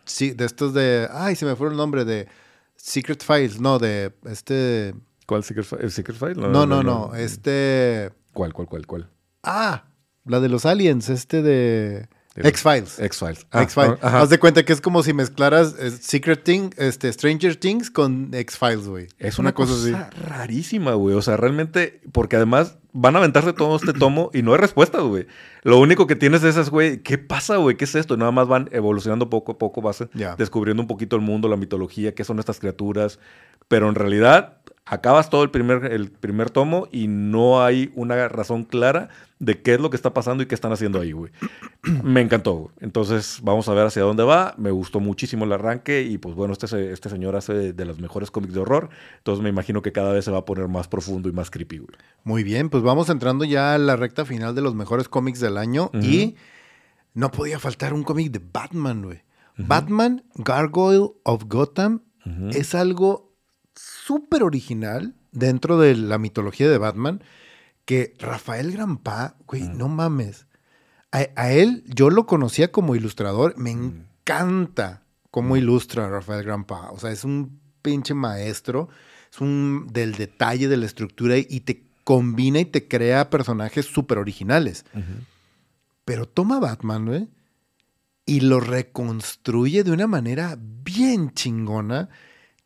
sí, de estos de, ay, se me fue el nombre de Secret Files, no, de este ¿Cuál Secret File? ¿El Secret File? No, no, no. Este. ¿Cuál, cuál, cuál, cuál? Ah, la de los aliens, este de. X-Files. X-Files. X-Files. Ah, ajá. Haz de cuenta que es como si mezclaras eh, Secret Thing, este, Stranger Things con X-Files, güey. Es una, cosa, rarísima, güey. O sea, realmente, porque además van a aventarse todo este tomo y no hay respuestas, güey. Lo único que tienes es esas, güey, ¿qué pasa, güey? ¿Qué es esto? Nada más van evolucionando poco a poco, vas descubriendo un poquito el mundo, la mitología, qué son estas criaturas. Pero en realidad, acabas todo el primer, el primer tomo y no hay una razón clara de qué es lo que está pasando y qué están haciendo ahí, güey. Me encantó, güey. Entonces, vamos a ver hacia dónde va. Me gustó muchísimo el arranque y, pues bueno, este, este señor hace de, de los mejores cómics de horror. Entonces, me imagino que cada vez se va a poner más profundo y más creepy, güey. Muy bien, pues vamos entrando ya a la recta final de los mejores cómics del año y no podía faltar un cómic de Batman, güey. Batman Gargoyle of Gotham es algo súper original dentro de la mitología de Batman que Rafael Grampa, güey, no mames. A, a él yo lo conocía como ilustrador, me encanta cómo ilustra Rafael Grampa. O sea, es un pinche maestro, es un del detalle de la estructura y te combina y te crea personajes súper originales. Pero toma Batman, güey, y lo reconstruye de una manera bien chingona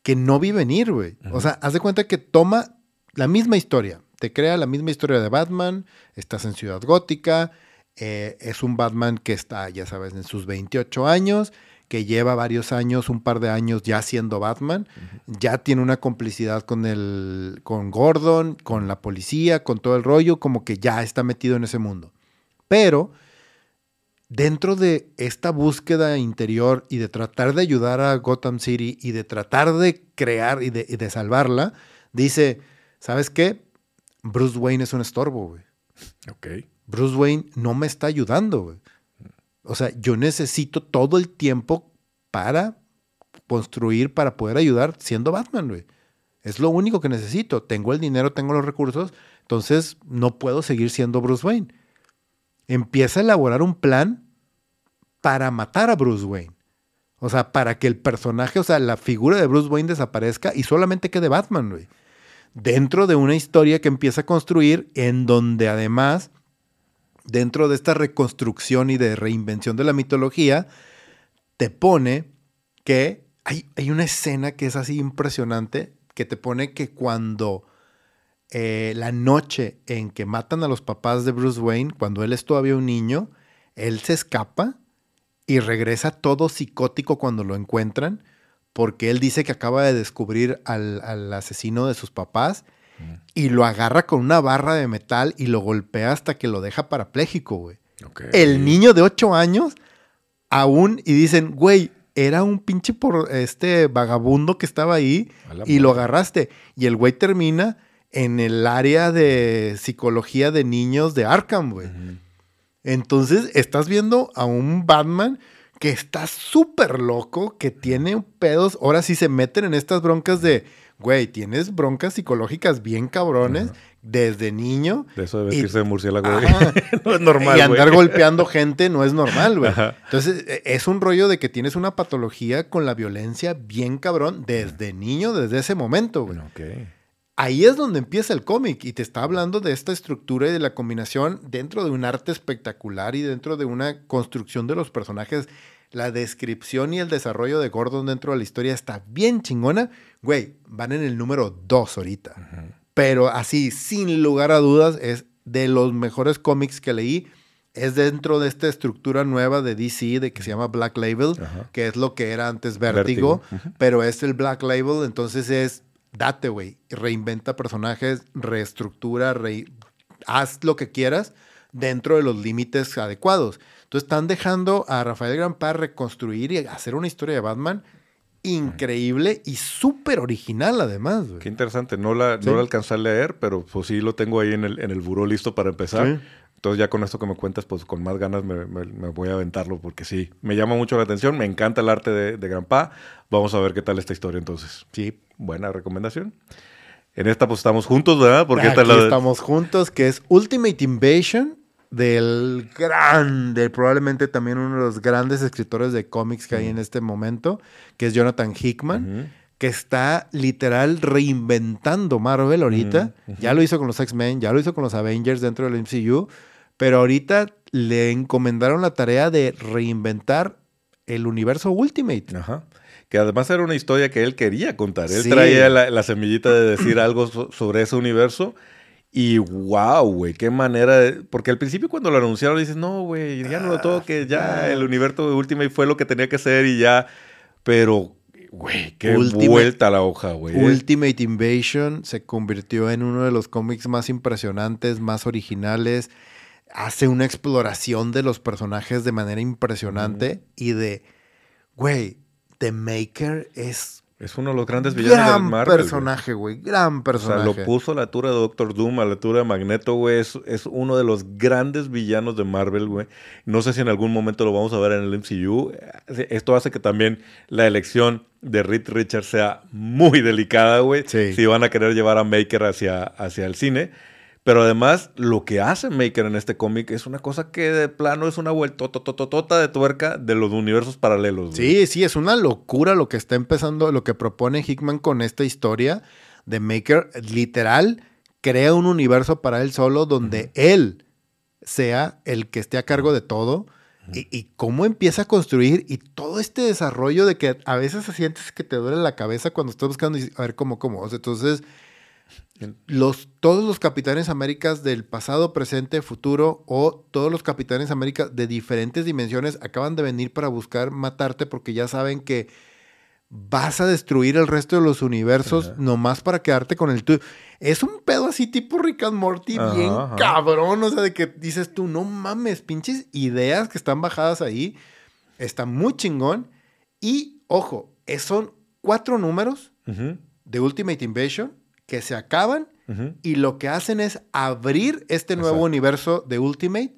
que no vi venir, güey. O sea, haz de cuenta que toma la misma historia, te crea la misma historia de Batman, estás en Ciudad Gótica, eh, es un Batman que está, ya sabes, en sus 28 años, que lleva varios años, un par de años ya siendo Batman, ya tiene una complicidad con el, con Gordon, con la policía, con todo el rollo, como que ya está metido en ese mundo. Pero dentro de esta búsqueda interior y de tratar de ayudar a Gotham City y de tratar de crear y de, y de salvarla, dice, ¿sabes qué? Bruce Wayne es un estorbo, güey. Ok. Bruce Wayne no me está ayudando, güey. O sea, yo necesito todo el tiempo para construir, para poder ayudar siendo Batman, güey. Es lo único que necesito. Tengo el dinero, tengo los recursos, entonces no puedo seguir siendo Bruce Wayne. Empieza a elaborar un plan para matar a Bruce Wayne. O sea, para que el personaje, o sea, la figura de Bruce Wayne desaparezca y solamente quede Batman, güey. Dentro de una historia que empieza a construir en donde además dentro de esta reconstrucción y de reinvención de la mitología, te pone que hay, hay una escena que es así impresionante, que te pone que cuando eh, la noche en que matan a los papás de Bruce Wayne, cuando él es todavía un niño, él se escapa y regresa todo psicótico cuando lo encuentran, porque él dice que acaba de descubrir al, al asesino de sus papás y lo agarra con una barra de metal y lo golpea hasta que lo deja parapléjico, güey. El niño de 8 años aún y dicen, güey, era un pinche por este vagabundo que estaba ahí y lo agarraste. Y el güey termina en el área de psicología de niños de Arkham, güey. Entonces, estás viendo a un Batman que está súper loco, que tiene pedos. Ahora sí se meten en estas broncas de, güey, tienes broncas psicológicas bien cabrones desde niño. De eso de Y- vestirse de murciélago, güey. No es normal, y andar güey. golpeando gente no es normal, güey. Ajá. Entonces, e- es un rollo de que tienes una patología con la violencia bien cabrón desde niño, desde ese momento, güey. Ok. Ahí es donde empieza el cómic y te está hablando de esta estructura y de la combinación dentro de un arte espectacular y dentro de una construcción de los personajes. La descripción y el desarrollo de Gordon dentro de la historia está bien chingona. Güey, van en el número 2 ahorita. Pero así, sin lugar a dudas, es de los mejores cómics que leí. Es dentro de esta estructura nueva de DC, de que se llama Black Label, Ajá. que es lo que era antes Vértigo, Vértigo, pero es el Black Label, entonces es date, güey, reinventa personajes, reestructura, re- haz lo que quieras dentro de los límites adecuados. Entonces están dejando a Rafael Grampa reconstruir y hacer una historia de Batman increíble y súper original además, güey. Qué interesante. No la, Sí. no la alcancé a leer, pero pues sí lo tengo ahí en el, en el buró listo para empezar. Sí. Entonces ya con esto que me cuentas, pues con más ganas me, me- me voy a aventarlo porque sí, me llama mucho la atención, me encanta el arte de, de Grampa. Vamos a ver qué tal esta historia entonces. Sí. Buena recomendación. En esta pues estamos juntos, ¿verdad? Porque esta la estamos juntos, que es Ultimate Invasion del grande, probablemente también uno de los grandes escritores de cómics que hay en este momento, que es Jonathan Hickman, que está literal reinventando Marvel ahorita. Ya lo hizo con los X-Men, ya lo hizo con los Avengers dentro del MCU, pero ahorita le encomendaron la tarea de reinventar el universo Ultimate. Ajá. Que además era una historia que él quería contar. Él traía la, semillita de decir algo sobre ese universo. Y wow, güey, qué manera de... Porque al principio cuando lo anunciaron dices, no, güey, ya no lo toque, ya ah. el universo Ultimate fue lo que tenía que ser y ya... Pero Güey, qué vuelta a la hoja, güey. Ultimate Invasion se convirtió en uno de los cómics más impresionantes, más originales. Hace una exploración de los personajes de manera impresionante y de, güey, The Maker es es uno de los grandes villanos de Marvel. personaje, güey. Gran personaje. O sea, lo puso a la altura de Doctor Doom, a la altura de Magneto, güey. Es, es, uno de los grandes villanos de Marvel, güey. No sé si en algún momento lo vamos a ver en el MCU. Esto hace que también la elección de Reed Richards sea muy delicada, güey. Si van a querer llevar a Maker hacia, hacia el cine. Pero además, lo que hace Maker en este cómic es una cosa que de plano es una vuelta de tuerca de los universos paralelos. Sí, sí, es una locura lo que está empezando, lo que propone Hickman con esta historia de Maker. Literal, crea un universo para él solo donde él sea el que esté a cargo de todo. Y, y, cómo empieza a construir y todo este desarrollo de que a veces sientes que te duele la cabeza cuando estás buscando y a ver cómo, cómo. Entonces, los, todos los Capitanes Américas del pasado, presente, futuro o todos los Capitanes Américas de diferentes dimensiones acaban de venir para buscar matarte porque ya saben que vas a destruir el resto de los universos nomás para quedarte con el tuyo. Es un pedo así tipo Rick and Morty, bien cabrón. O sea, de que dices tú, no mames, pinches ideas que están bajadas ahí. Está muy chingón. Y, ojo, son cuatro números de Ultimate Invasion que se acaban y lo que hacen es abrir este nuevo universo de Ultimate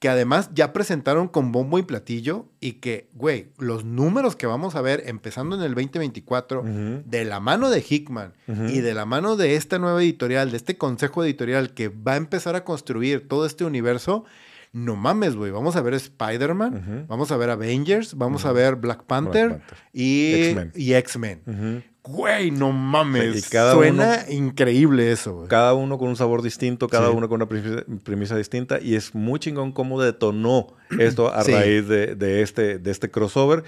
que además ya presentaron con bombo y platillo y que, güey, los números que vamos a ver empezando en el 2024 de la mano de Hickman y de la mano de esta nueva editorial, de este consejo editorial que va a empezar a construir todo este universo, no mames, güey, vamos a ver Spider-Man, vamos a ver Avengers, vamos a ver Black Panther, y X-Men. Güey, no mames. Suena increíble eso, güey. Cada uno con un sabor distinto, cada uno con una premisa, distinta. Y es muy chingón cómo detonó esto a raíz de, este, de este crossover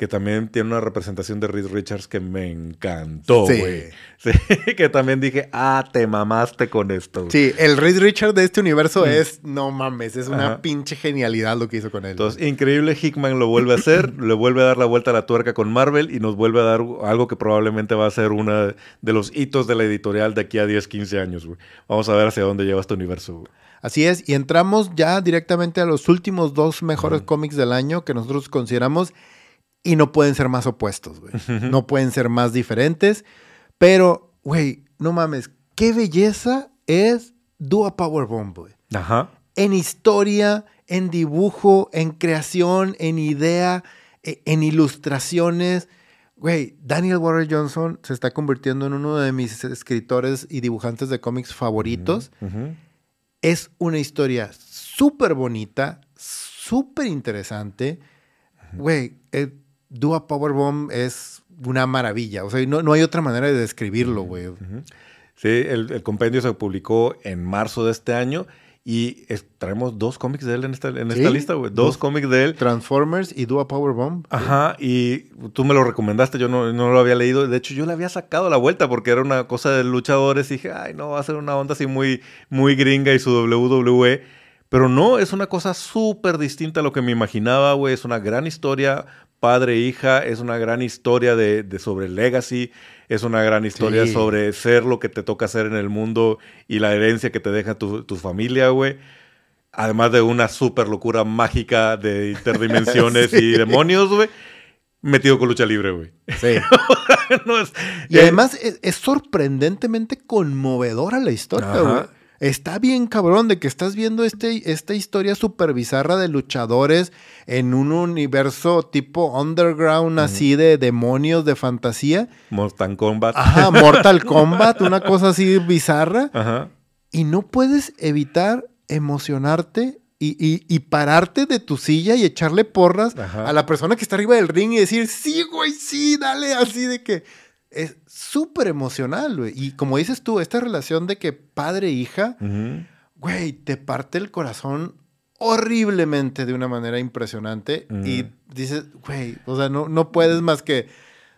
que también tiene una representación de Reed Richards que me encantó, güey. Sí. que también dije, ah, te mamaste con esto. Sí, el Reed Richards de este universo mm. es, no mames, es una pinche genialidad lo que hizo con él. Entonces, increíble, Hickman lo vuelve a hacer, le vuelve a dar la vuelta a la tuerca con Marvel y nos vuelve a dar algo que probablemente va a ser uno de los hitos de la editorial de aquí a 10, 15 años, güey. Vamos a ver hacia dónde lleva este universo, güey. Así es, y entramos ya directamente a los últimos dos mejores cómics del año que nosotros consideramos y no pueden ser más opuestos, güey. No pueden ser más diferentes. Pero, güey, no mames, qué belleza es Dua Powerbomb, güey. Ajá. En historia, en dibujo, en creación, en idea, e, en ilustraciones. Güey, Daniel Warren Johnson se está convirtiendo en uno de mis escritores y dibujantes de cómics favoritos. Es una historia súper bonita, súper interesante. Güey, eh, Dua Powerbomb es una maravilla. O sea, no, hay otra manera de describirlo, güey. Sí, el, compendio se publicó en marzo de este año y traemos dos cómics de él en esta, en esta lista, güey. Dos, cómics de él. Transformers y Dua Powerbomb. Ajá, y tú me lo recomendaste, yo no, no, lo había leído. De hecho, yo le había sacado la vuelta porque era una cosa de luchadores y dije, ay, no, va a ser una onda así muy, muy gringa y su WWE. Pero no, es una cosa súper distinta a lo que me imaginaba, güey. Es una gran historia, padre e hija, es una gran historia de, sobre legacy, es una gran historia sobre ser lo que te toca hacer en el mundo y la herencia que te deja tu, familia, güey. Además de una súper locura mágica de interdimensiones y demonios, güey. Metido con lucha libre, güey. Sí. y además es, es, sorprendentemente conmovedora la historia, güey. Está bien cabrón de que estás viendo este, esta historia súper bizarra de luchadores en un universo tipo underground, así de demonios de fantasía. Mortal Kombat. Ajá, Mortal Kombat, una cosa así bizarra. Ajá. Y no puedes evitar emocionarte y, pararte de tu silla y echarle porras a la persona que está arriba del ring y decir, sí, güey, sí, dale, así de que es súper emocional, güey. Y como dices tú, esta relación de que padre-hija, e güey, te parte el corazón horriblemente de una manera impresionante. Y dices, güey, o sea, no, no puedes más que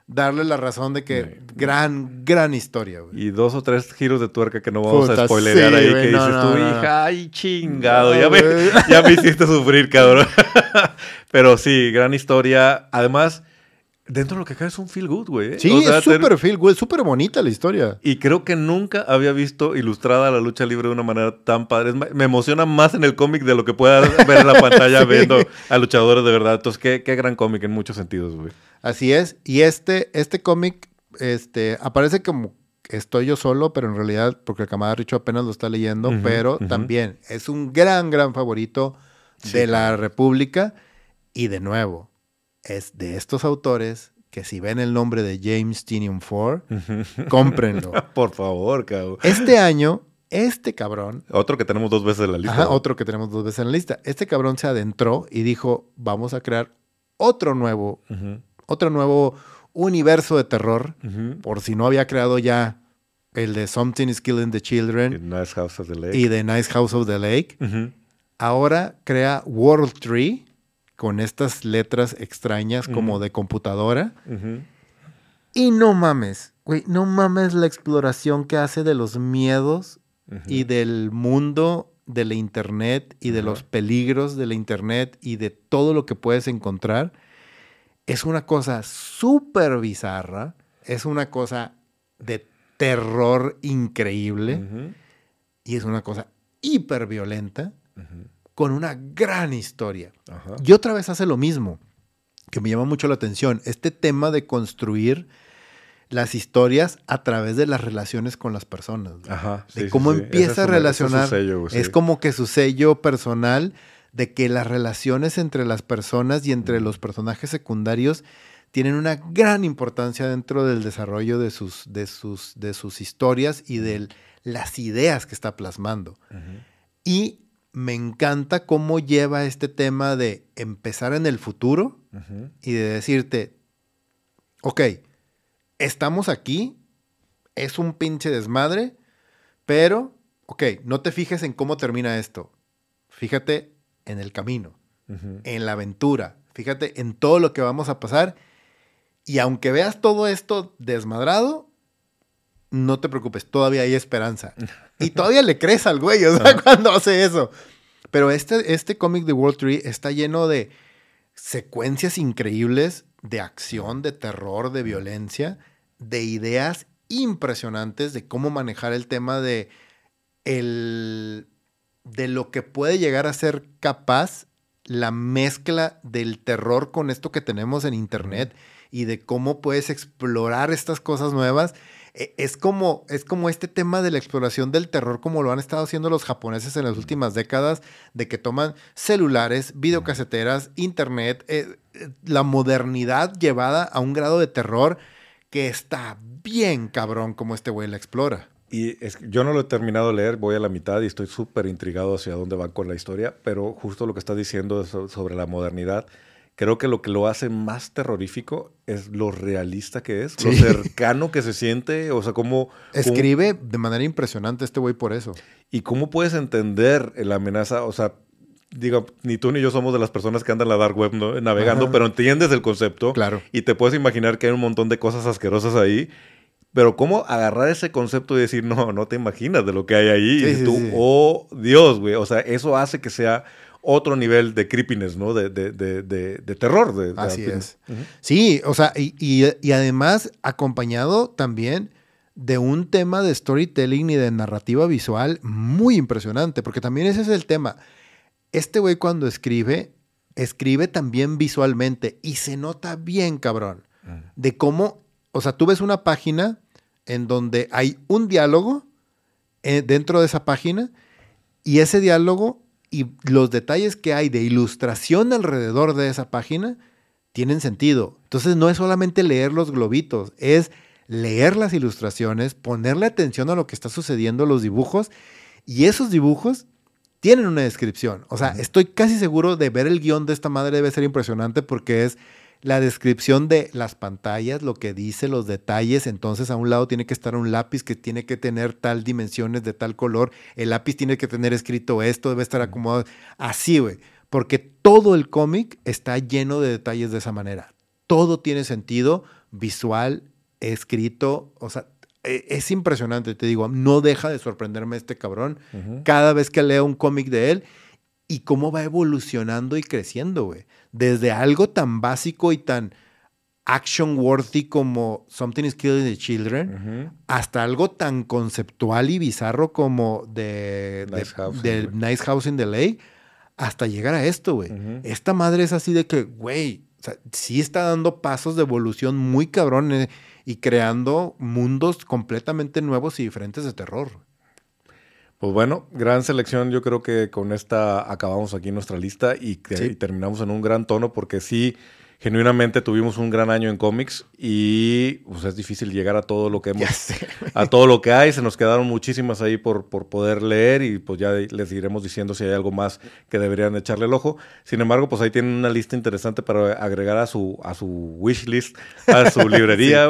darle la razón de que gran, gran historia, güey. Y dos o tres giros de tuerca que no vamos Puta, a spoilerear sí, ahí, güey, que no, dices no, tú, hija, ay, chingado, ya, me, ya me hiciste sufrir, cabrón. Pero sí, gran historia. Además, dentro de lo que cae es un feel good, güey. ¿eh? Sí, O sea, es súper feel, güey, súper bonita la historia. Y creo que nunca había visto ilustrada la lucha libre de una manera tan padre. Me emociona más en el cómic de lo que pueda ver en la pantalla Sí. viendo a luchadores de verdad. Entonces, qué, qué gran cómic en muchos sentidos, güey. Así es. Y este, este cómic este, aparece como estoy yo solo, pero en realidad, porque el camarada Richo apenas lo está leyendo, pero también es un gran, gran favorito Sí, de la República. Y de nuevo, es de estos autores que si ven el nombre de James Tinium 4, cómprenlo. Por favor, cabrón. Este año, este cabrón, Otro que tenemos dos veces en la lista. otro que tenemos dos veces en la lista, este cabrón se adentró y dijo, vamos a crear otro nuevo, otro nuevo universo de terror por si no había creado ya el de Something is Killing the Children Nice House of the Lake. y The Nice House of the Lake. Ahora crea World Tree con estas letras extrañas como de computadora. Y no mames, güey, no mames la exploración que hace de los miedos y del mundo de la internet y de los peligros de la internet y de todo lo que puedes encontrar. Es una cosa súper bizarra, es una cosa de terror increíble y es una cosa hiper violenta Ujú. Con una gran historia. Ajá. Y otra vez hace lo mismo, que me llama mucho la atención, este tema de construir las historias a través de las relaciones con las personas. Ajá. de cómo sí, empieza a es es relacionar. sello, Es sí. como que su sello personal de que las relaciones entre las personas y entre los personajes secundarios tienen una gran importancia dentro del desarrollo de sus, de sus, de sus historias y de las ideas que está plasmando. Y me encanta cómo lleva este tema de empezar en el futuro y de decirte, ok, estamos aquí, es un pinche desmadre, pero, ok, no te fijes en cómo termina esto. Fíjate en el camino, en la aventura, fíjate en todo lo que vamos a pasar. Y aunque veas todo esto desmadrado, no te preocupes, todavía hay esperanza. Y todavía le crees al güey, o sea, cuando hace eso. Pero este, este cómic de World Tree está lleno de secuencias increíbles de acción, de terror, de violencia, de ideas impresionantes de cómo manejar el tema de el de lo que puede llegar a ser capaz la mezcla del terror con esto que tenemos en internet y de cómo puedes explorar estas cosas nuevas. E- Es como, es como este tema de la exploración del terror, como lo han estado haciendo los japoneses en las últimas décadas, de que toman celulares, videocaseteras, internet, eh, eh, la modernidad llevada a un grado de terror que está bien cabrón como este güey la explora. Y es yo no lo he terminado de leer, voy a la mitad y estoy súper intrigado hacia dónde van con la historia, pero justo lo que estás diciendo so- sobre la modernidad, creo que lo que lo hace más terrorífico es lo realista que es, lo cercano que se siente, o sea, cómo... cómo- Escribe de manera impresionante este güey por eso. y cómo puedes entender la amenaza, o sea, digo, ni tú ni yo somos de las personas que andan en la dark web ¿no? navegando, Ajá. pero entiendes el concepto Claro. y te puedes imaginar que hay un montón de cosas asquerosas ahí. Pero cómo agarrar ese concepto y decir, no, no te imaginas de lo que hay ahí. Sí, y sí, tú, sí. oh, Dios, güey. O sea, eso hace que sea otro nivel de creepiness, ¿no? De, de, de, de, de terror. Así es. Sí, o sea, y, y- y además acompañado también de un tema de storytelling y de narrativa visual muy impresionante, porque también ese es el tema. Este güey cuando escribe, escribe también visualmente y se nota bien, cabrón, Ujú. de cómo, o sea, tú ves una página en donde hay un diálogo eh, dentro de esa página y ese diálogo y los detalles que hay de ilustración alrededor de esa página tienen sentido. Entonces no es solamente leer los globitos, es leer las ilustraciones, ponerle atención a lo que está sucediendo, los dibujos, y esos dibujos tienen una descripción. O sea, estoy casi seguro de ver el guion de esta madre debe ser impresionante porque es la descripción de las pantallas, lo que dice, los detalles. Entonces, a un lado tiene que estar un lápiz que tiene que tener tal dimensiones de tal color. El lápiz tiene que tener escrito esto, debe estar acomodado. Así, güey. Porque todo el cómic está lleno de detalles de esa manera. Todo tiene sentido visual, escrito. O sea, e, es impresionante, te digo. No deja de sorprenderme este cabrón. Cada vez que leo un cómic de él y cómo va evolucionando y creciendo, güey desde algo tan básico y tan action worthy como Something is Killing the Children, hasta algo tan conceptual y bizarro como de Nice, House, de, nice House in the Lake, hasta llegar a esto, güey. Esta madre es así de que, güey, sí está dando pasos de evolución muy cabrones y creando mundos completamente nuevos y diferentes de terror. Pues bueno, gran selección. Yo creo que con esta acabamos aquí nuestra lista y, terminamos en un gran tono porque sí, genuinamente tuvimos un gran año en cómics y pues es difícil llegar a todo lo que hemos, a todo lo que hay. Se nos quedaron muchísimas ahí por, por poder leer y pues ya les iremos diciendo si hay algo más que deberían echarle el ojo. Sin embargo, pues ahí tienen una lista interesante para agregar a su, a su wish list, a su librería.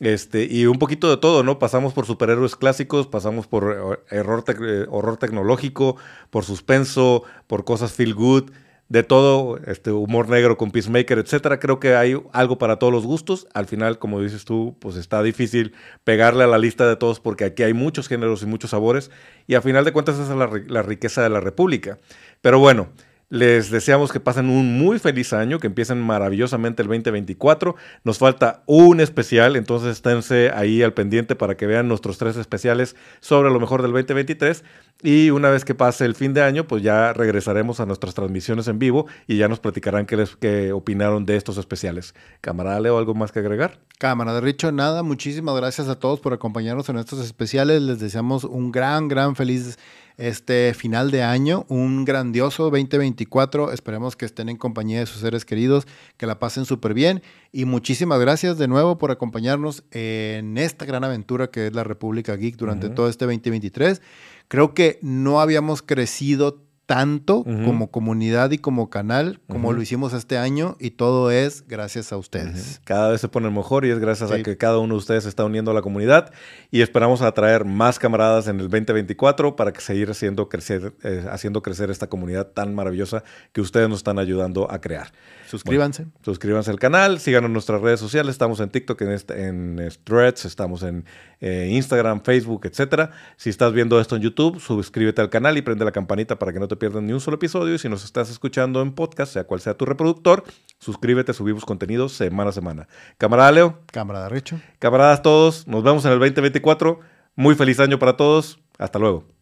Este, y un poquito de todo, ¿no? Pasamos por superhéroes clásicos, pasamos por eh, error eh, horror tecnológico, por suspenso, por cosas feel good, de todo, este, humor negro con Peacemaker, etcétera. Creo que hay algo para todos los gustos. Al final, como dices tú, pues está difícil pegarle a la lista de todos porque aquí hay muchos géneros y muchos sabores. Y a final de cuentas, esa es la riqueza de la República. Pero bueno. Les deseamos que pasen un muy feliz año, que empiecen maravillosamente el 2024. Nos falta un especial, entonces esténse ahí al pendiente para que vean nuestros tres especiales sobre lo mejor del 2023. Y una vez que pase el fin de año, pues ya regresaremos a nuestras transmisiones en vivo y ya nos platicarán qué, les, opinaron de estos especiales. Camarada Leo, ¿algo más que agregar? Camarada Richo, nada. Muchísimas gracias a todos por acompañarnos en estos especiales. Les deseamos un gran, gran feliz este final de año, un grandioso 2024. Esperemos que estén en compañía de sus seres queridos, que la pasen súper bien. Y muchísimas gracias de nuevo por acompañarnos en esta gran aventura que es la República Geek durante todo este 2023. Creo que no habíamos crecido tanto como comunidad y como canal como lo hicimos este año y todo es gracias a ustedes. Cada vez se pone mejor y es gracias a que cada uno de ustedes está uniendo a la comunidad y esperamos atraer más camaradas en el 2024 para que seguir haciendo crecer, eh, haciendo crecer esta comunidad tan maravillosa que ustedes nos están ayudando a crear. Suscríbanse. suscríbanse al canal, síganos en nuestras redes sociales, estamos en TikTok, en, este, en Threads, estamos en eh, Instagram, Facebook, etc. Si estás viendo esto en YouTube, suscríbete al canal y prende la campanita para que no te pierdas ni un solo episodio. Y si nos estás escuchando en podcast, sea cual sea tu reproductor, suscríbete, subimos contenido semana a semana. Camarada Leo. Camarada Richo. Camaradas todos, nos vemos en el 2024. Muy feliz año para todos. Hasta luego.